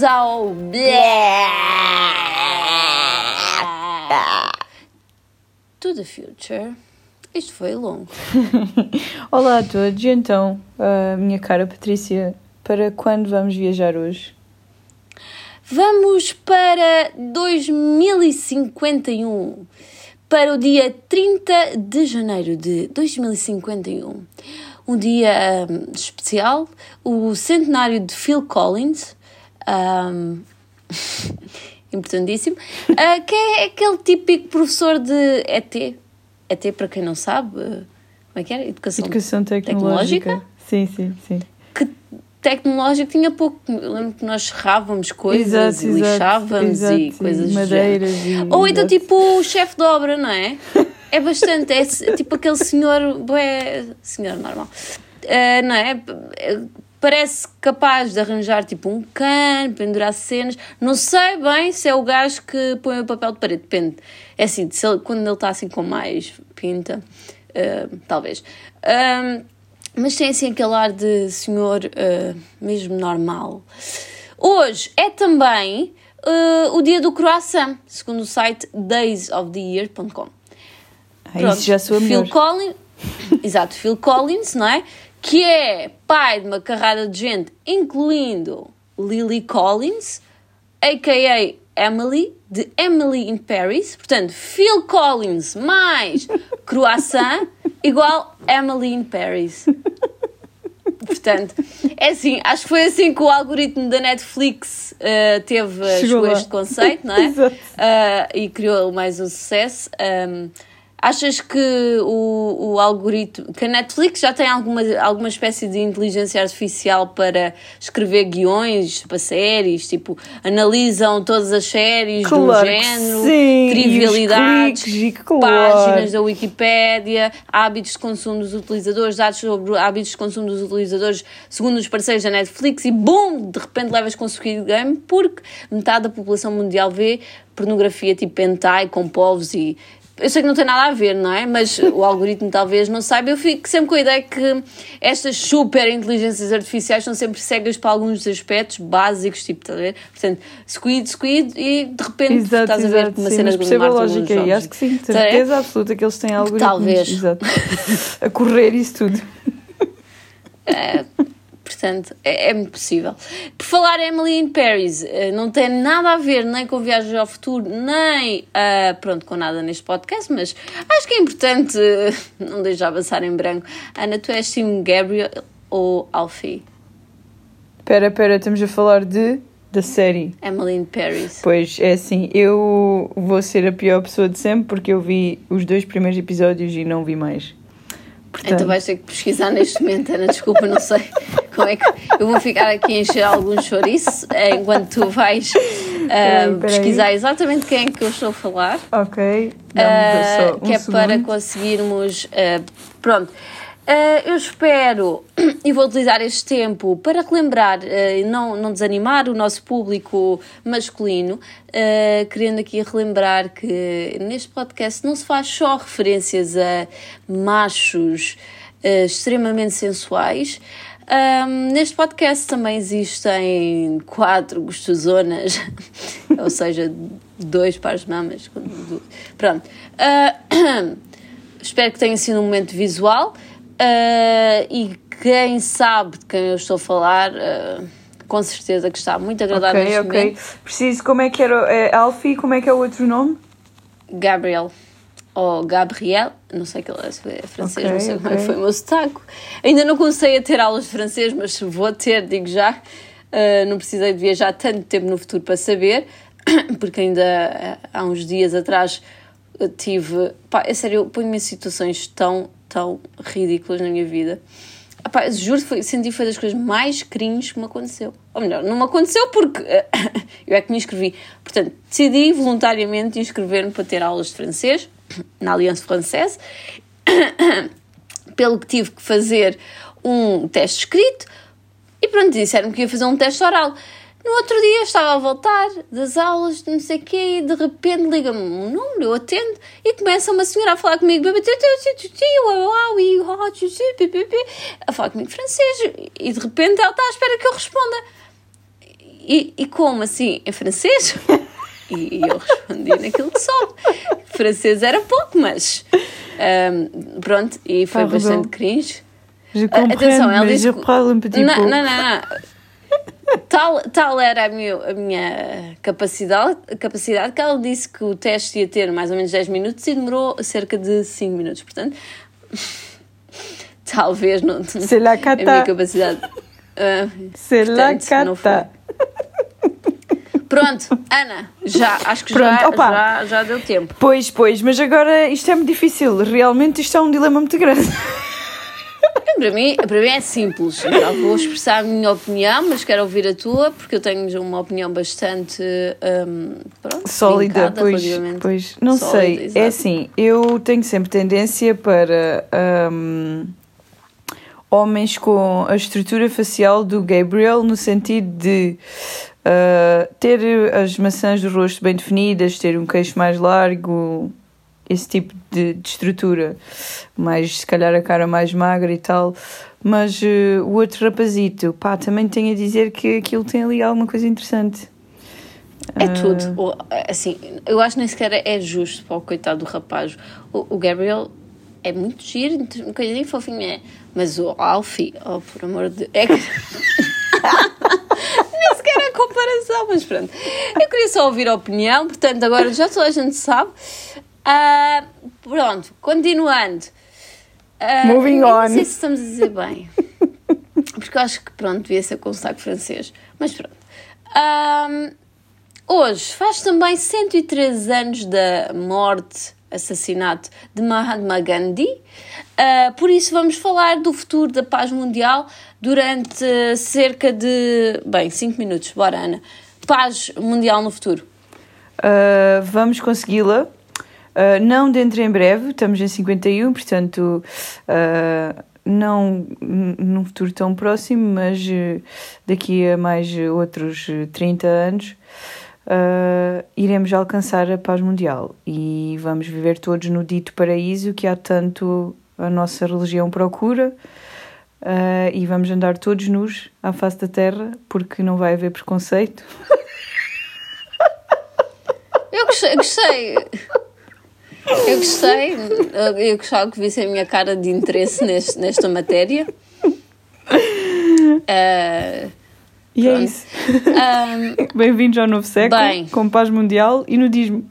vamos ao. To the future. Isto foi longo. Olá a todos, e então, a minha cara Patrícia, para quando vamos viajar hoje? Vamos para 2051, para o dia 30 de janeiro de 2051. Um dia um, especial, o centenário de Phil Collins, um, importantíssimo, uh, que é aquele típico professor de ET. ET, para quem não sabe, como é que era? Educação, Educação tecnológica. tecnológica? Sim, sim, sim. Que tecnológico tinha pouco. Lembro que nós serrávamos coisas exato, e lixávamos exato, e coisas madeiras. E, Ou então, tipo, o chefe de obra, não é? É bastante. É tipo aquele senhor. Bué, senhor normal. Uh, não é? Parece capaz de arranjar tipo um cano, pendurar cenas. Não sei bem se é o gajo que põe o papel de parede, depende. É assim, ele, quando ele está assim com mais pinta, uh, talvez. Um, mas tem assim aquele ar de senhor uh, mesmo normal. Hoje é também uh, o dia do croissant, segundo o site daysoftheyear.com. Ah, isso já sou Phil Collins, exato, Phil Collins, não é? Que é pai de uma carrada de gente, incluindo Lily Collins, a.k.a. Emily, de Emily in Paris. Portanto, Phil Collins mais croissant igual Emily in Paris. Portanto, é assim, acho que foi assim que o algoritmo da Netflix uh, teve chegou este conceito, não é? uh, e criou mais um sucesso. Um, Achas que o, o algoritmo, que a Netflix já tem alguma, alguma espécie de inteligência artificial para escrever guiões para séries? Tipo, analisam todas as séries claro do género, sim, trivialidades, cliques, claro. páginas da Wikipédia, hábitos de consumo dos utilizadores, dados sobre hábitos de consumo dos utilizadores segundo os parceiros da Netflix e BUM! De repente levas com Squid Game porque metade da população mundial vê pornografia tipo hentai com povos e eu sei que não tem nada a ver, não é? Mas o algoritmo talvez não saiba. Eu fico sempre com a ideia que estas super inteligências artificiais são sempre cegas para alguns aspectos básicos, tipo, está a ver? Portanto, squid, squid, e de repente exato, estás exato, a ver uma sim, cena de a lógica aí, acho que sim, tá certeza absoluta que eles têm algoritmos. Talvez. Exato. a correr isso tudo. É, Portanto, é, é, muito possível. Por falar Emily in Paris, eh, não tem nada a ver nem com Viagens ao Futuro, nem uh, pronto, com nada neste podcast, mas acho que é importante uh, não deixar passar em branco. Ana, tu és Sim Gabriel ou Alfie? Espera, espera, estamos a falar de da série. Emily in Paris. Pois, é assim, eu vou ser a pior pessoa de sempre porque eu vi os dois primeiros episódios e não vi mais. Portanto... Então vais ter que pesquisar neste momento, Ana, desculpa, não sei como é que. Eu vou ficar aqui a encher algum chouriço enquanto tu vais uh, pesquisar exatamente quem é que eu estou a falar. Ok. Uh, um que é segundo. para conseguirmos. Uh, pronto. Uh, eu espero e vou utilizar este tempo para relembrar e uh, não, não desanimar o nosso público masculino, uh, querendo aqui relembrar que neste podcast não se faz só referências a machos extremamente sensuais. Um, neste podcast também existem quatro gostosonas, ou seja, dois pares de mamas. Pronto. espero que tenha sido um momento visual. Uh, e quem sabe de quem eu estou a falar, uh, com certeza que está muito agradável okay, neste okay. momento. Preciso, como é que era? É Alfie, como é que é o outro nome? Gabriel. Ou Gabriel, não sei que ele é francês, okay, não sei como é que foi o meu sotaque. Ainda não comecei a ter aulas de francês, mas vou ter, digo já. Uh, não precisei de viajar tanto tempo no futuro para saber, porque ainda há uns dias atrás tive. Pá, é sério, eu ponho-me em situações tão tão ridículas na minha vida. Epá, juro que senti foi das coisas mais cringes que me aconteceu. Ou melhor, não me aconteceu porque eu é que me inscrevi. Portanto, decidi voluntariamente inscrever-me para ter aulas de francês na Aliança Française, pelo que tive que fazer um teste escrito e pronto, disseram que ia fazer um teste oral. No outro dia estava a voltar das aulas, não sei o quê, e de repente liga-me um número, eu atendo, e começa uma senhora a falar comigo, a falar comigo francês, e de repente ela está à espera que eu responda. e, e como assim? Em francês? E, eu respondi naquilo que soube. Francês era pouco, mas um, pronto, e foi Pardon. bastante cringe. Je comprends, atenção, ela disse je que- parle un petit Não, peu. não, não, não. Tal, tal era a minha, a minha capacidade, capacidade que ela disse que o teste ia ter mais ou menos 10 minutos e demorou cerca de 5 minutos. Portanto, talvez não. La A minha capacidade. C'est la portanto, não cata. Pronto, Ana, já, acho que Pronto, já, opa. já, já deu tempo. Pois, pois, mas agora isto é muito difícil. Realmente isto é um dilema muito grande. Para mim, para mim é simples. Já vou expressar a minha opinião, mas quero ouvir a tua, porque eu tenho uma opinião bastante hum, pronto, Sólida, pois, pois. Não sólida, sei. É assim, eu tenho sempre tendência para hum, homens com a estrutura facial do Gabriel, no sentido de uh, ter as maçãs do rosto bem definidas, ter um queixo mais largo, esse tipo de, de estrutura, mais se calhar a cara mais magra e tal. Mas uh, o outro rapazito, pá, também tenho a dizer que aquilo tem ali alguma coisa interessante. É Ah. tudo. Assim, eu acho que nem sequer é justo para o coitado do rapaz. O, Gabriel é muito giro, uma coisinha fofinha, é. mas o Alfie, oh, por amor de É que. nem sequer é comparação, mas pronto. Eu queria só ouvir a opinião, portanto, agora já toda a gente sabe. Ah, pronto, continuando. Ah, Moving on. sei se estamos a dizer bem. Porque eu acho que, pronto, devia ser com sotaque francês. Mas pronto. Ahm, hoje faz também 103 anos da morte, assassinato de Mahatma Gandhi. Ah, por isso vamos falar do futuro da paz mundial durante cerca de, bem, 5 minutos. Bora, Ana. Paz mundial no futuro. Uh, vamos consegui-la. Uh, não dentro em breve, estamos em 51, portanto, uh, não num futuro tão próximo, mas uh, daqui a mais outros uh, 30 anos iremos alcançar a paz mundial e vamos viver todos no dito paraíso que há tanto a nossa religião procura. e vamos andar todos nus à face da terra porque não vai haver preconceito. Eu gostei. gostei. Eu gostei. Eu, gostava que visse a minha cara de interesse neste, nesta matéria. Ah, E é Pronto. isso. ahm, Bem-vindos ao novo século, Bem. com paz mundial e nudismo.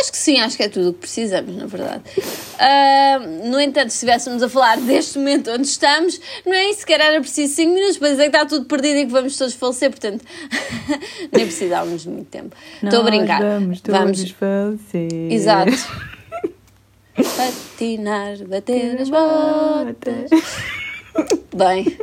Acho que sim, acho que é tudo o que precisamos, na verdade. Ah, no entanto, se estivéssemos a falar deste momento onde estamos, não é sequer era preciso 5 minutos para dizer que está tudo perdido e que vamos todos falecer, portanto, nem precisávamos de muito tempo. Estou a brincar. Vamos todos falecer. Exato. Patinar, bater as botas. Bem,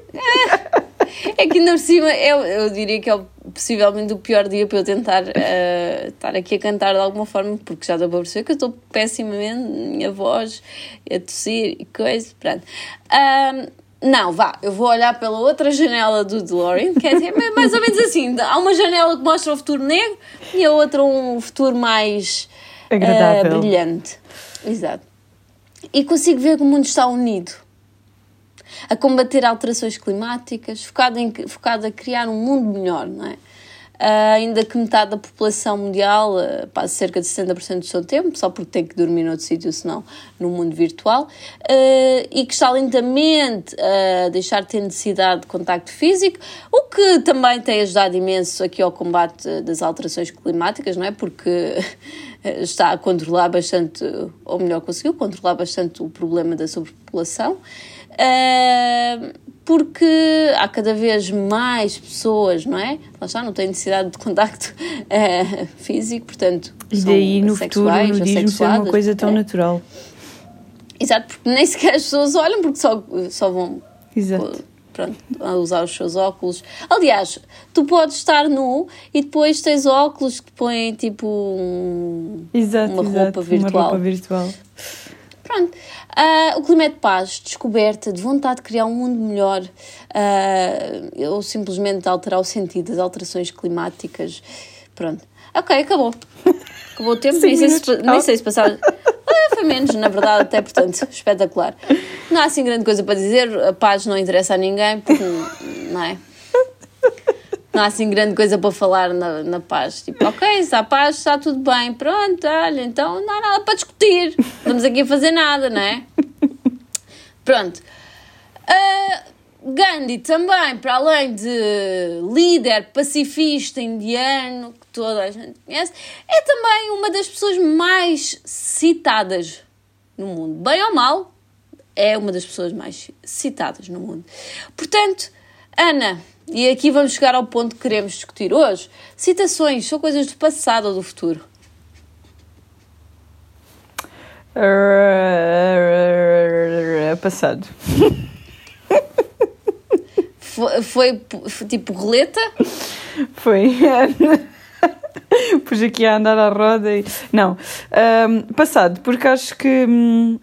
é que ainda por cima eu, eu diria que é o- possivelmente o pior dia para eu tentar eh, estar aqui a cantar de alguma forma, porque já deu para perceber que eu estou pessimamente, minha voz a tossir e coisa, pronto. Ahm, não, vá, eu vou olhar pela outra janela do DeLorean, que é assim, mais ou menos assim: há uma janela que mostra o futuro negro e a outra um futuro mais eh, brilhante. Exato. E consigo ver que o mundo está unido a combater alterações climáticas, focado, em, focado a criar um mundo melhor, não é? Ah, ainda que metade da população mundial ah, passe cerca de 70% do seu tempo, só porque tem que dormir noutro sítio, senão no mundo virtual, ah, e que está lentamente a deixar de ter necessidade de contacto físico, o que também tem ajudado imenso aqui ao combate das alterações climáticas, não é? Porque está a controlar bastante, ou melhor, conseguiu controlar bastante o problema da sobrepopulação. Uh, porque há cada vez mais pessoas, não é? Lá está, não têm necessidade de contacto uh, físico, portanto. E daí no futuro o nudismo ser uma coisa tão é. natural. Exato, porque nem sequer as pessoas olham, porque só, só vão Exato. pronto, a usar os seus óculos. Aliás, tu podes estar nu e depois tens óculos que põem tipo um- Exato, uma exato, roupa virtual. Uma roupa virtual. Pronto. Ah, o clima é de paz, descoberta, de vontade de criar um mundo melhor, ah, ou simplesmente alterar o sentido das alterações climáticas. Pronto. Ok, acabou. Acabou o tempo, nem sei, se, nem sei se passar. Ah, foi menos, na verdade, até portanto, espetacular. Não há assim grande coisa para dizer, a paz não interessa a ninguém, porque não é? Não há assim grande coisa para falar na, na paz. Tipo, ok, se há paz, está tudo bem, pronto, olha, então não há nada para discutir. Estamos aqui a fazer nada, não é? Pronto. Uh, Gandhi também, para além de líder pacifista indiano, que toda a gente conhece, é também uma das pessoas mais citadas no mundo. Bem ou mal, é uma das pessoas mais citadas no mundo. Portanto, Ana, e aqui vamos chegar ao ponto que queremos discutir hoje. Citações são coisas do passado ou do futuro? Passado. Foi, foi, foi tipo roleta? Foi. Pus aqui a andar à roda e. Não. Um, passado, porque acho que hum,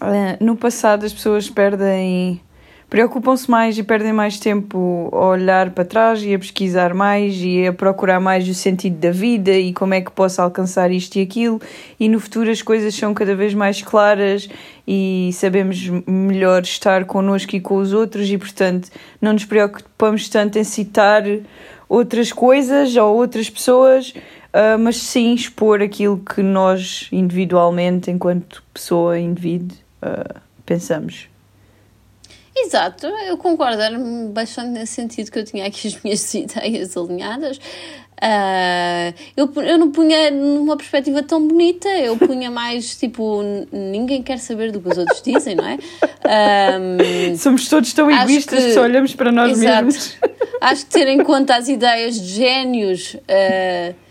eh, no passado as pessoas perdem preocupam-se mais e perdem mais tempo a olhar para trás e a pesquisar mais e a procurar mais o sentido da vida e como é que posso alcançar isto e aquilo. E no futuro as coisas são cada vez mais claras e sabemos melhor estar connosco e com os outros e portanto não nos preocupamos tanto em citar outras coisas ou outras pessoas uh, mas sim expor aquilo que nós individualmente enquanto pessoa indivíduo uh, pensamos Exato, eu concordo, era bastante nesse sentido que eu tinha aqui as minhas ideias alinhadas. Uh, eu, eu não punha numa perspectiva tão bonita, eu punha mais tipo, ninguém quer saber do que os outros dizem, não é? Um, Somos todos tão egoístas que, só olhamos para nós exato, mesmos. Acho que ter em conta as ideias de génios. Uh,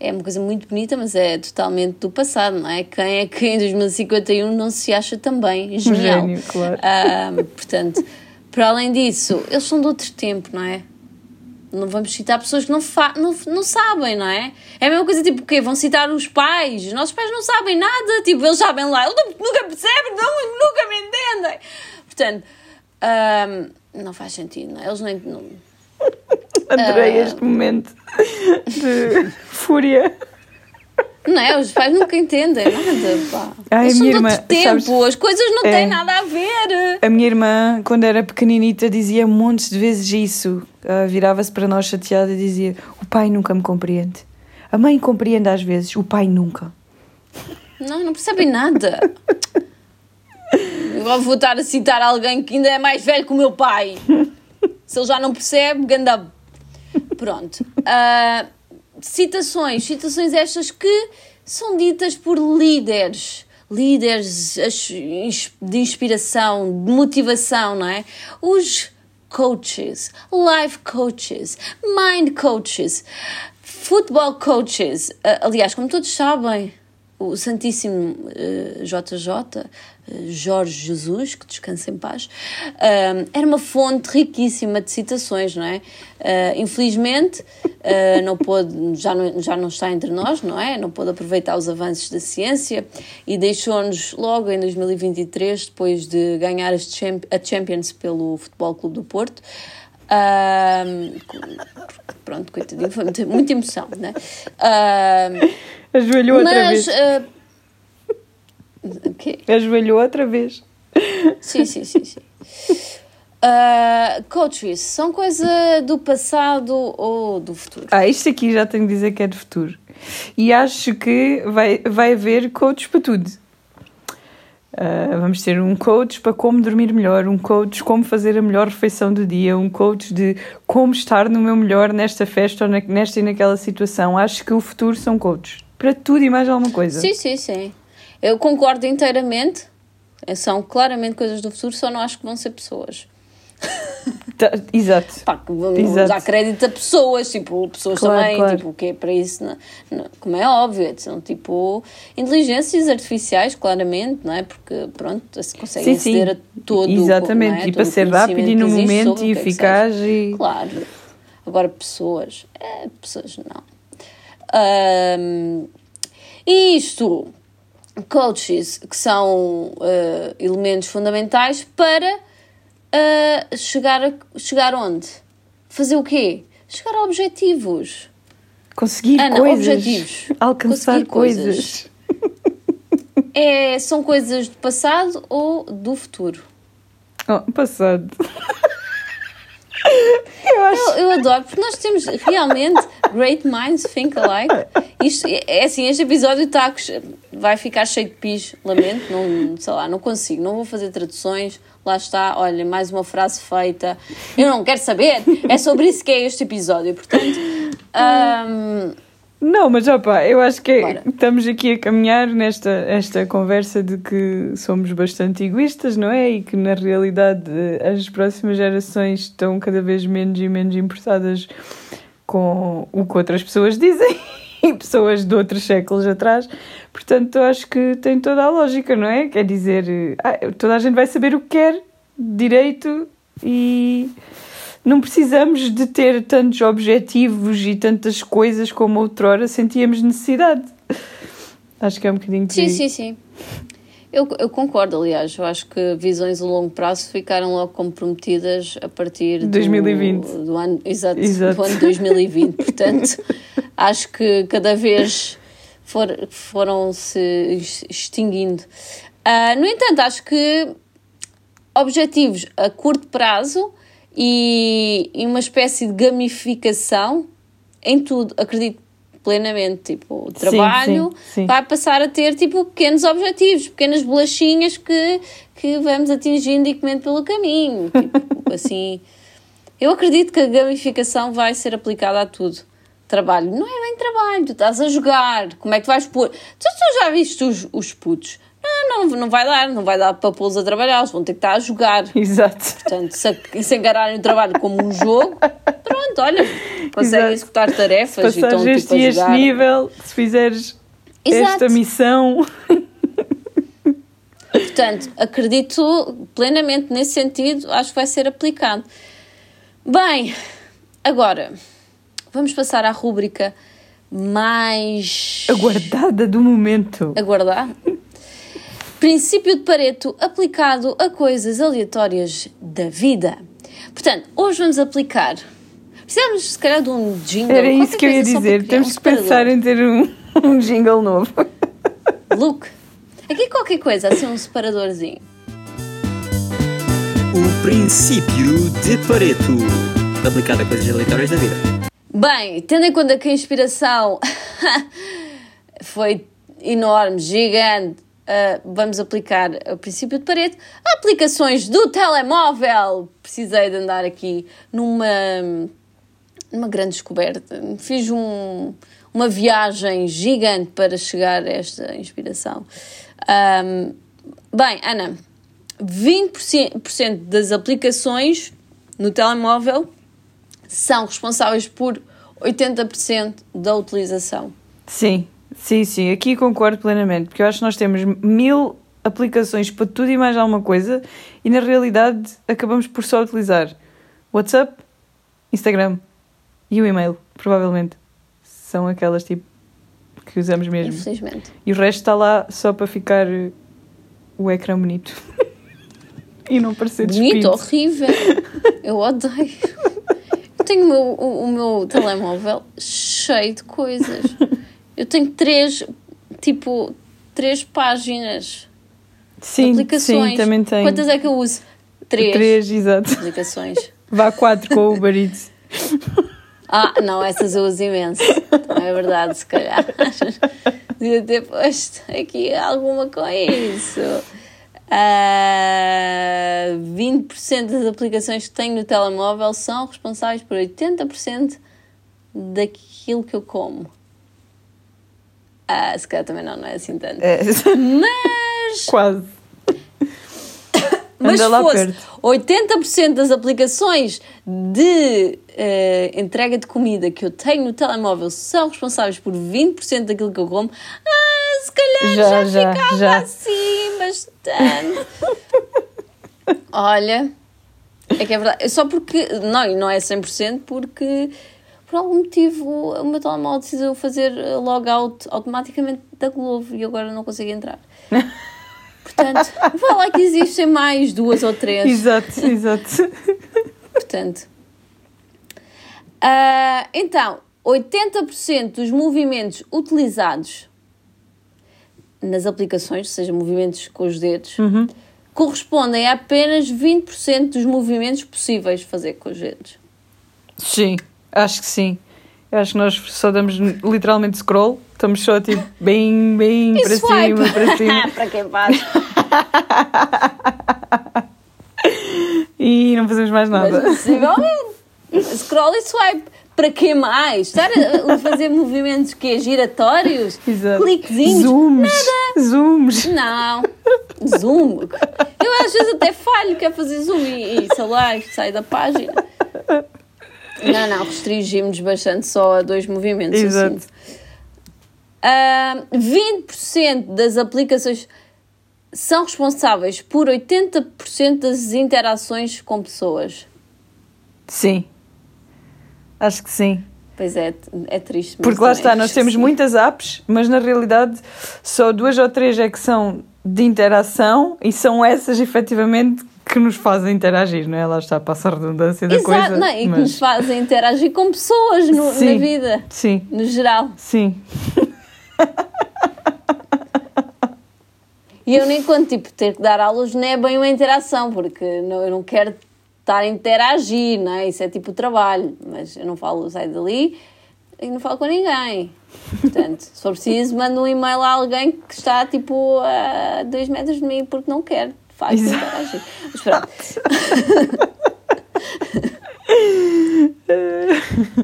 é uma coisa muito bonita, mas é totalmente do passado, não é? Quem é que em 2051 não se acha também genial? Gênio, claro. Ah, portanto, para além disso, eles são de outro tempo, não é? Não vamos citar pessoas que não, não, não sabem, não é? É a mesma coisa, tipo, o quê? Vão citar os pais? Os nossos pais não sabem nada, tipo, eles sabem lá, eles nunca percebem, não, nunca me entendem. Portanto, um, não faz sentido, não é? Eles nem... Não, Adorei uh, este momento de fúria. Não é? Os pais nunca entendem nada, pá. Ai, Eles minha irmã, tempo, sabes, as coisas não é, têm nada a ver. A minha irmã, quando era pequeninita, dizia montes de vezes isso. Uh, Virava-se para nós chateada e dizia: O pai nunca me compreende. A mãe compreende às vezes, o pai nunca. Não, não percebem nada. Vou estar a citar alguém que ainda é mais velho que o meu pai. Se ele já não percebe, ganda. Pronto. Uh, citações, citações estas que são ditas por líderes, líderes de inspiração, de motivação, não é? Os coaches, life coaches, mind coaches, football coaches. Uh, aliás, como todos sabem, o Santíssimo uh, JJ Jorge Jesus, que descansa em paz, uh, era uma fonte riquíssima de citações, não é? Uh, infelizmente, uh, não pôde, já, não, já não está entre nós, não é? Não pôde aproveitar os avanços da ciência e deixou-nos logo em 2023, depois de ganhar a Champions pelo Futebol Clube do Porto. Pronto, coitadinho, foi muita, muita emoção, né? Ajoelhou outra vez. Okay. Ajoelhou outra vez. Sim, sim, sim, sim. Uh, coaches, são coisa do passado ou do futuro? Ah, isto aqui já tenho de dizer que é do futuro. E acho que vai, vai haver coaches para tudo. Uh, vamos ter um coach para como dormir melhor, um coach como fazer a melhor refeição do dia, um coach de como estar no meu melhor nesta festa ou na, nesta e naquela situação. Acho que o futuro são coaches. Para tudo e mais alguma coisa. Sim, sim, sim. Eu concordo inteiramente. São claramente coisas do futuro, só não acho que vão ser pessoas. Tá, exato. Pá, vamos exato. dar crédito a pessoas, tipo, pessoas claro, também, claro. tipo, o que é para isso, não, não, como é óbvio, são tipo inteligências artificiais, claramente, não é? Porque, pronto, se consegue aceder sim. a todo Exatamente, é? e para ser rápido e no momento e é eficaz e... Claro. Agora, pessoas, é, pessoas não. Um, isto coaches que são uh, elementos fundamentais para uh, chegar, a, chegar onde? Fazer o quê? Chegar a objetivos. Conseguir Ana, coisas. Objetivos. Alcançar coisas. coisas. é, são coisas do passado ou do futuro? Oh, passado. Eu acho. Eu, eu adoro, porque nós temos realmente great minds think alike. Isto, é assim, este episódio está vai ficar cheio de pis, lamento, não, sei lá, não consigo, não vou fazer traduções. Lá está, olha, mais uma frase feita. Eu não quero saber, é sobre isso que é este episódio. Portanto, ahm, Não, mas opa, eu acho que Bora. estamos aqui a caminhar nesta esta conversa de que somos bastante egoístas, não é? E que na realidade eh, as próximas gerações estão cada vez menos e menos importadas com o que outras pessoas dizem e pessoas de outros séculos atrás. Portanto, eu acho que tem toda a lógica, não é? Quer dizer, eh, ah, toda a gente vai saber o que quer, direito e não precisamos de ter tantos objetivos e tantas coisas como outrora sentíamos necessidade. Acho que é um bocadinho por sim, sim, sim. Eu, eu concordo, aliás, eu acho que visões a longo prazo ficaram logo comprometidas a partir do, 2020. do ano, exato, Exato. do ano 2020. Portanto, acho que cada vez for, foram se ex- extinguindo. Ah, no entanto, acho que objetivos a curto prazo e, e uma espécie de gamificação em tudo, acredito plenamente, tipo, o trabalho sim, sim. vai passar a ter tipo pequenos objetivos, pequenas bolachinhas que, que vamos atingindo e comendo pelo caminho, tipo, assim, eu acredito que a gamificação vai ser aplicada a tudo. Trabalho, não é bem trabalho, tu estás a jogar, como é que vais pôr? Tu, tu já viste os, os putos? Não, não, não vai dar, não vai dar para pô-los a trabalhar, eles vão ter que estar a jogar. Exato. Portanto, se, se encararem o trabalho como um jogo, pronto, olha, conseguem Exato. executar Se tarefas e estão este tipo a este nível, se fizeres Exato. esta missão. Portanto, acredito plenamente nesse sentido, acho que vai ser aplicado. Bem, agora vamos passar à rúbrica mais Aguardada do momento. aguardar. Princípio de Pareto aplicado a coisas aleatórias da vida. Portanto, hoje vamos aplicar. Precisamos, se calhar, de um jingle. Era isso que eu ia dizer. é Temos um que pensar em ter um, um jingle novo. Luke, aqui qualquer coisa, assim um separadorzinho. O princípio de Pareto, aplicado a coisas aleatórias da vida. Bem, tendo em conta que a inspiração foi enorme, gigante, ah, vamos aplicar o princípio de Pareto. Aplicações do telemóvel. Precisei de andar aqui numa, numa grande descoberta. Fiz um- uma viagem gigante para chegar a esta inspiração. Ahm, bem, Ana, 20% das aplicações no telemóvel são responsáveis por 80% da utilização. Sim, sim, sim. Aqui concordo plenamente, porque eu acho que nós temos mil aplicações para tudo e mais alguma coisa e na realidade acabamos por só utilizar WhatsApp, Instagram e o e-mail, provavelmente. São aquelas tipo que usamos mesmo. Infelizmente. E o resto está lá só para ficar o ecrã bonito. e não parecer Bonito, despido. horrível. Eu odeio. Eu tenho o meu, o, o meu telemóvel cheio de coisas. Eu tenho três, tipo, três páginas de Sim, aplicações. sim, também tem. Quantas é que eu uso? Três, Três, exato. aplicações. Vá quatro com o Uber Eats. Ah, não, essas eu uso imenso. Não é verdade, se calhar. Devia ter posto aqui alguma com isso. Ah, 20% das aplicações que tenho no telemóvel são responsáveis por 80% daquilo que eu como. Ah, se calhar também não, não é assim tanto. É, Mas quase. Mas Anda fosse perto. 80% das aplicações de eh, entrega de comida que eu tenho no telemóvel são responsáveis por 20% daquilo que eu como, ah, se calhar já, Já, já, ficava já. assim bastante. Olha, é que é verdade. É Só porque, não, e não é 100% porque por algum motivo o meu telemóvel decidiu fazer eh, logout automaticamente da Globo e agora não consigo entrar. Portanto, vá lá que existem mais duas ou três. Exato, exato. Portanto, ah, então, 80% dos movimentos utilizados nas aplicações, ou seja, movimentos com os dedos, correspondem a apenas 20% dos movimentos possíveis de fazer com os dedos. Sim, acho que sim. Acho que nós só damos literalmente scroll, estamos só tipo bem, bem para cima, para cima para quem faz. e não fazemos mais Mas nada. possivelmente. Scroll e swipe. Para que mais? Estar a fazer movimentos que é giratórios? Exato. Cliquezinhos? Zooms. Zooms. Não. Zoom. Eu às vezes até falho, quero fazer zoom e, e sei lá, sai da página. Não, não, restringimos bastante só a dois movimentos. Exato. sinto. Ah, 20% das aplicações são responsáveis por 80% das interações com pessoas. Sim. Acho que sim. Pois é, é triste. Porque lá está, nós temos excessivo. muitas apps, mas na realidade só duas ou três é que são de interação e são essas efetivamente que nos fazem interagir, não é? Lá está, passa a redundância da Exato, coisa. não, e que mas- nos fazem interagir com pessoas no- na Sim. vida, Sim, no geral. sim. E eu nem quando tipo ter que dar aulas não é bem uma interação, porque não, eu não quero estar a interagir, não é? Isso é tipo trabalho, mas eu não falo, saio dali e não falo com ninguém. Portanto, se for preciso, mando um e-mail a alguém que está tipo a dois metros de mim porque não quer, de facto, Exato. interagir. Mas pronto.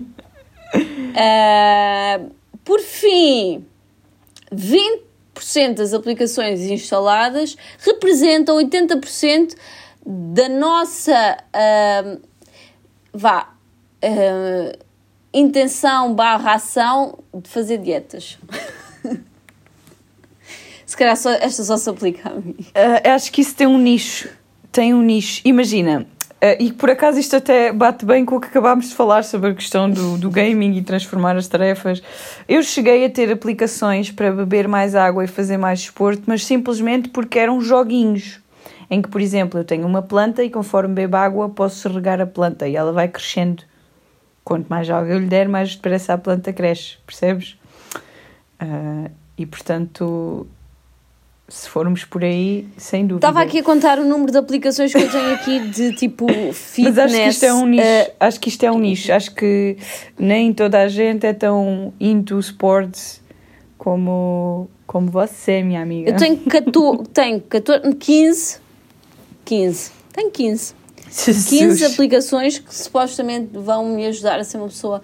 Ah, por fim, 20% das aplicações instaladas representam 80% da nossa ah, vá, ah, intenção barra ação de fazer dietas. Se calhar só, esta só se aplica a mim. Ah, acho que isso tem um nicho. Tem um nicho. Imagina, ah, e por acaso isto até bate bem com o que acabámos de falar sobre a questão do, do gaming e transformar as tarefas. Eu cheguei a ter aplicações para beber mais água e fazer mais desporto, mas simplesmente porque eram joguinhos. Em que, por exemplo, eu tenho uma planta e conforme bebo água posso regar a planta e ela vai crescendo. Quanto mais água eu lhe der, mais depressa a planta cresce, percebes? Ah, e portanto, se formos por aí, sem dúvida. Estava aqui a contar o número de aplicações que eu tenho aqui de tipo fitness. Mas acho que isto é um nicho. eh, acho que isto é um nicho. Acho que nem toda a gente é tão into sports como, como você, minha amiga. eu tenho 14, tenho 14, 15, 15, tenho 15. 15 Jesus. aplicações que supostamente vão me ajudar a ser uma pessoa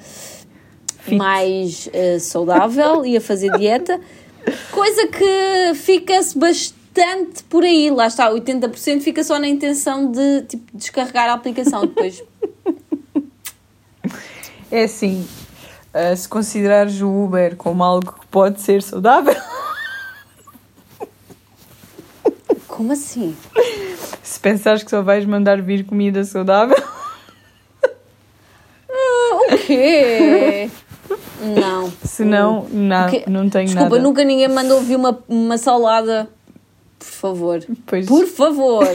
Fit. mais eh, saudável e a fazer dieta. Coisa que fica-se bastante por aí. Lá está, 80% fica só na intenção de tipo, descarregar a aplicação. Depois, É assim, ah, se considerares o Uber como algo que pode ser saudável, como assim? se pensares que só vais mandar vir comida saudável, O quê? Não. se não, quê? não tenho Desculpa, nada. nunca ninguém me mandou vir uma, uma salada. Por favor. Pois. Por favor.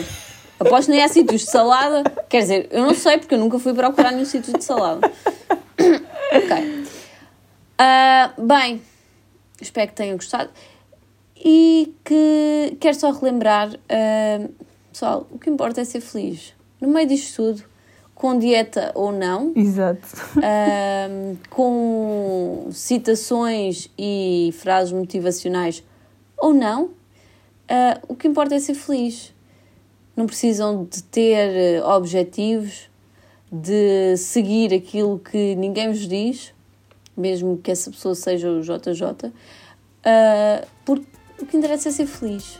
Aposto nem há sítios de salada. Quer dizer, eu não sei porque eu nunca fui procurar nenhum sítio de salada. ok. Ah, bem, espero que tenham gostado. E que quero só relembrar, ah, pessoal, o que importa é ser feliz. No meio disto tudo, com dieta ou não, Exato. Ahm, com citações e frases motivacionais ou não, ah, o que importa é ser feliz. Não precisam de ter eh, objetivos, de seguir aquilo que ninguém vos diz, mesmo que essa pessoa seja o JJ, ah, porque o que interessa é ser feliz.